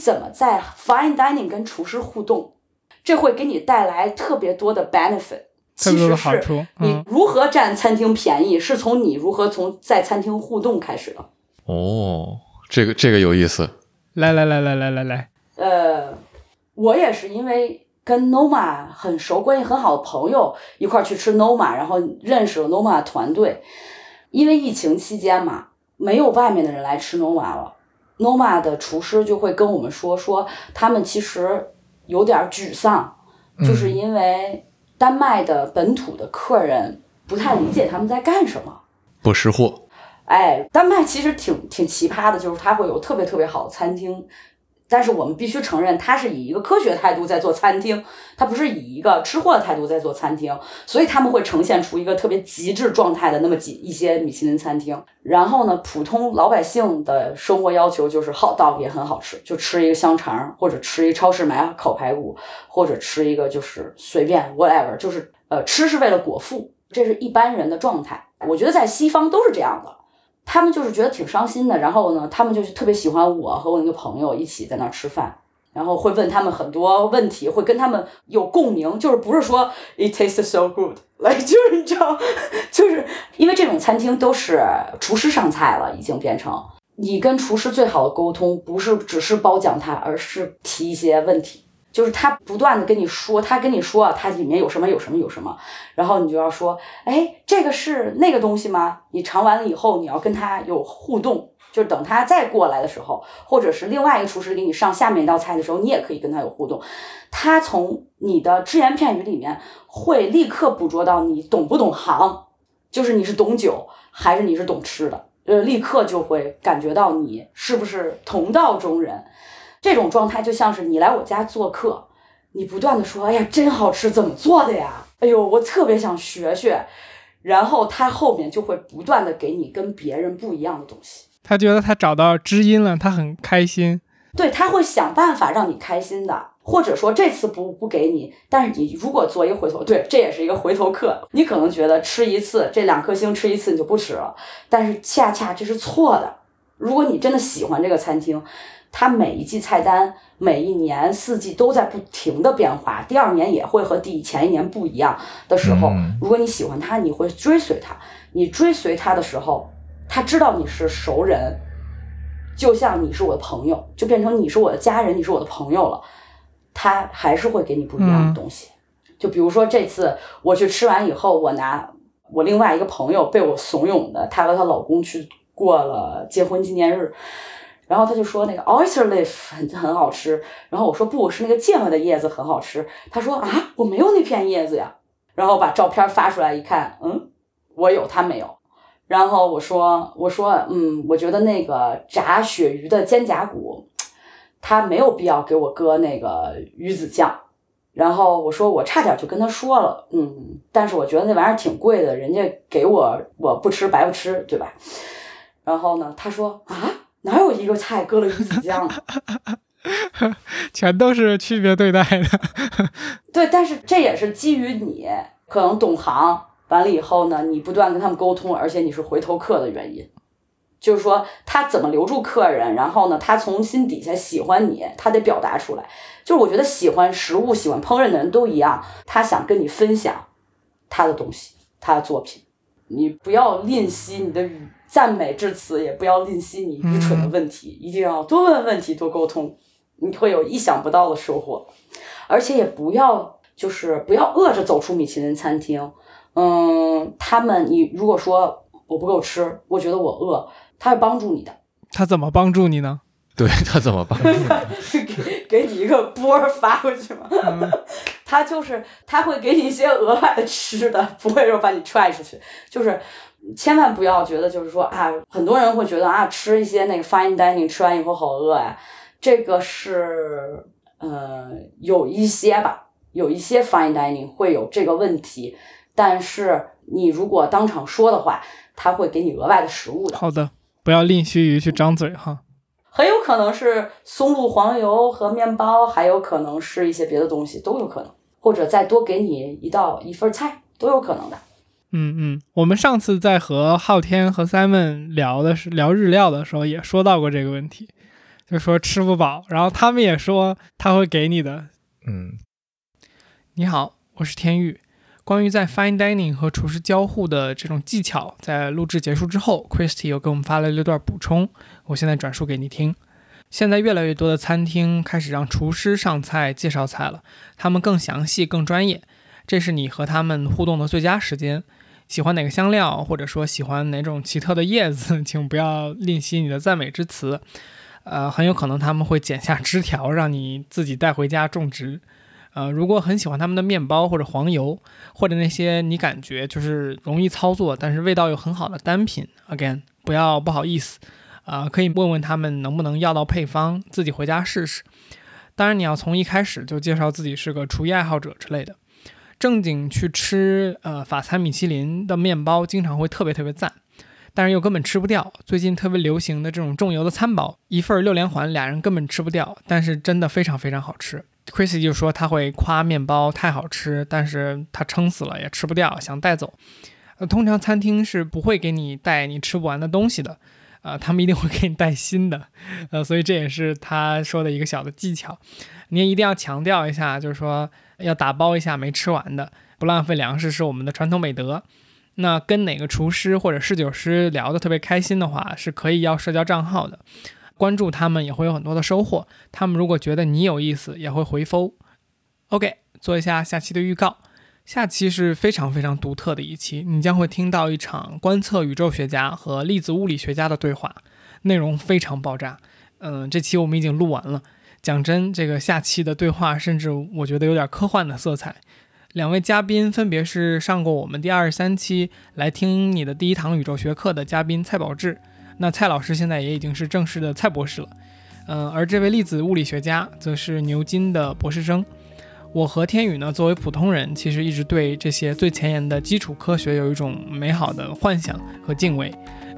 怎么在 fine dining 跟厨师互动，这会给你带来特别多的 benefit。特别多的好处。你嗯，如何占餐厅便宜，是从你如何从在餐厅互动开始的。哦，这个这个有意思。来来来来来来来，呃，我也是因为跟 Noma 很熟、关系很好的朋友一块儿去吃 Noma，然后认识了 Noma 团队。因为疫情期间嘛，没有外面的人来吃 Noma 了，Noma 的厨师就会跟我们说，说他们其实有点沮丧，就是因为丹麦的本土的客人不太理解他们在干什么。不识货，哎，丹麦其实挺挺奇葩的，就是它会有特别特别好的餐厅，但是我们必须承认，它是以一个科学态度在做餐厅，它不是以一个吃货的态度在做餐厅，所以他们会呈现出一个特别极致状态的那么几一些米其林餐厅。然后呢，普通老百姓的生活要求就是 hot dog 也很好吃，就吃一个香肠，或者吃一超市买烤排骨，或者吃一个就是随便 whatever，就是呃吃是为了果腹，这是一般人的状态。我觉得在西方都是这样的。他们就是觉得挺伤心的，然后呢，他们就是特别喜欢我和我那个朋友一起在那儿吃饭，然后会问他们很多问题，会跟他们有共鸣，就是不是说 it tastes so good，来就是你知道，就是因为这种餐厅都是厨师上菜了，已经变成你跟厨师最好的沟通，不是只是褒奖他，而是提一些问题。就是他不断的跟你说，他跟你说啊，它里面有什么有什么有什么，然后你就要说，哎，这个是那个东西吗？你尝完了以后，你要跟他有互动，就是等他再过来的时候，或者是另外一个厨师给你上下面一道菜的时候，你也可以跟他有互动。他从你的只言片语里面会立刻捕捉到你懂不懂行，就是你是懂酒还是你是懂吃的，呃，立刻就会感觉到你是不是同道中人。这种状态就像是你来我家做客，你不断的说：“哎呀，真好吃，怎么做的呀？哎呦，我特别想学学。”然后他后面就会不断的给你跟别人不一样的东西，他觉得他找到知音了，他很开心。对他会想办法让你开心的，或者说这次不不给你，但是你如果做一个回头，对，这也是一个回头客。你可能觉得吃一次这两颗星吃一次你就不吃了，但是恰恰这是错的。如果你真的喜欢这个餐厅，它每一季菜单每一年四季都在不停的变化，第二年也会和第前一年不一样的时候，嗯如果你喜欢它，你会追随它。你追随它的时候，他知道你是熟人，就像你是我的朋友，就变成你是我的家人，你是我的朋友了。他还是会给你不一样的东西。就比如说这次我去吃完以后，我拿我另外一个朋友被我怂恿的，她和她老公去过了结婚纪念日。然后他就说那个 oyster leaf 很很好吃，然后我说不，是那个芥末的叶子很好吃。他说啊，我没有那片叶子呀。然后把照片发出来一看，嗯，我有，他没有。然后我说我说嗯，我觉得那个炸鳕鱼的肩胛骨，他没有必要给我搁那个鱼子酱。然后我说我差点就跟他说了，嗯，但是我觉得那玩意儿挺贵的，人家给我我不吃白不吃，对吧？然后呢，他说啊。哪有一个菜搁了鱼子酱啊？全都是区别对待的。对，但是这也是基于你可能懂行，完了以后呢，你不断跟他们沟通，而且你是回头客的原因。就是说他怎么留住客人，然后呢，他从心底下喜欢你，他得表达出来。就是我觉得喜欢食物、喜欢烹饪的人都一样，他想跟你分享他的东西、他的作品。你不要吝惜你的语赞美至此，也不要吝惜你愚蠢的问题，一定要多问问题，多沟通，你会有意想不到的收获。而且也不要就是不要饿着走出米其林餐厅。嗯，他们你如果说我不够吃，我觉得我饿，他会帮助你的。他怎么帮助你呢？对他怎么办？给给你一个波儿发过去吗，他就是他会给你一些额外的吃的，不会说把你踹出去。就是千万不要觉得就是说啊，很多人会觉得啊，吃一些那个 fine dining 吃完以后好饿呀，这个是呃有一些吧，有一些 fine dining 会有这个问题，但是你如果当场说的话，他会给你额外的食物的。好的，不要吝惜于去张嘴哈。很有可能是松露黄油和面包，还有可能是一些别的东西，都有可能，或者再多给你一道一份菜，都有可能的。嗯嗯，我们上次在和昊天和 Simon 聊的是聊日料的时候，也说到过这个问题，就说吃不饱，然后他们也说他会给你的。嗯，你好，我是天宇。关于在 fine dining 和厨师交互的这种技巧，在录制结束之后，Christy 又给我们发了一段补充，我现在转述给你听。现在越来越多的餐厅开始让厨师上菜介绍菜了，他们更详细、更专业，这是你和他们互动的最佳时间。喜欢哪个香料，或者说喜欢哪种奇特的叶子，请不要吝惜你的赞美之词。呃，很有可能他们会剪下枝条，让你自己带回家种植。呃，如果很喜欢他们的面包或者黄油，或者那些你感觉就是容易操作，但是味道又很好的单品，again，不要不好意思，啊，可以问问他们能不能要到配方，自己回家试试。当然，你要从一开始就介绍自己是个厨艺爱好者之类的。正经去吃呃法餐米其林的面包，经常会特别特别赞，但是又根本吃不掉。最近特别流行的这种重油的餐包，一份六连环，俩人根本吃不掉，但是真的非常非常好吃。Chrissy 就说他会夸面包太好吃，但是他撑死了也吃不掉，想带走。呃，通常餐厅是不会给你带你吃不完的东西的，呃，他们一定会给你带新的，呃，所以这也是他说的一个小的技巧。你也一定要强调一下，就是说。要打包一下没吃完的，不浪费粮食是我们的传统美德。那跟哪个厨师或者侍酒师聊得特别开心的话，是可以要社交账号的，关注他们也会有很多的收获。他们如果觉得你有意思，也会回复。OK，做一下下期的预告。下期是非常非常独特的一期，你将会听到一场观测宇宙学家和粒子物理学家的对话，内容非常爆炸。嗯，这期我们已经录完了。讲真，这个下期的对话，甚至我觉得有点科幻的色彩。两位嘉宾分别是上过我们第二十三期来听你的第一堂宇宙学课的嘉宾蔡宝志，那蔡老师现在也已经是正式的蔡博士了。嗯，而这位粒子物理学家则是牛津的博士生。我和天宇呢，作为普通人，其实一直对这些最前沿的基础科学有一种美好的幻想和敬畏。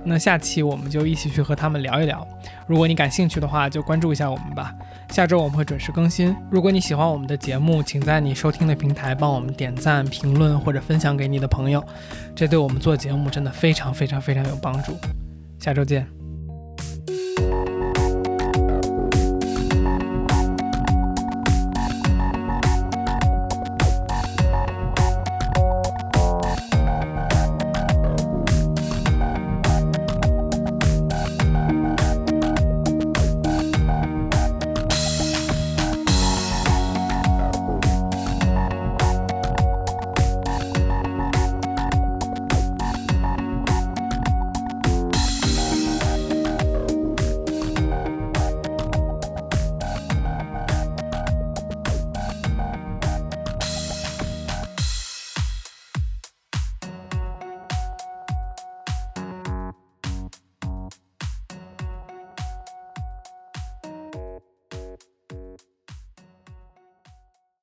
那下期我们就一起去和他们聊一聊。如果你感兴趣的话，就关注一下我们吧。下周我们会准时更新。如果你喜欢我们的节目，请在你收听的平台帮我们点赞、评论或者分享给你的朋友，这对我们做节目真的非常非常非常有帮助。下周见。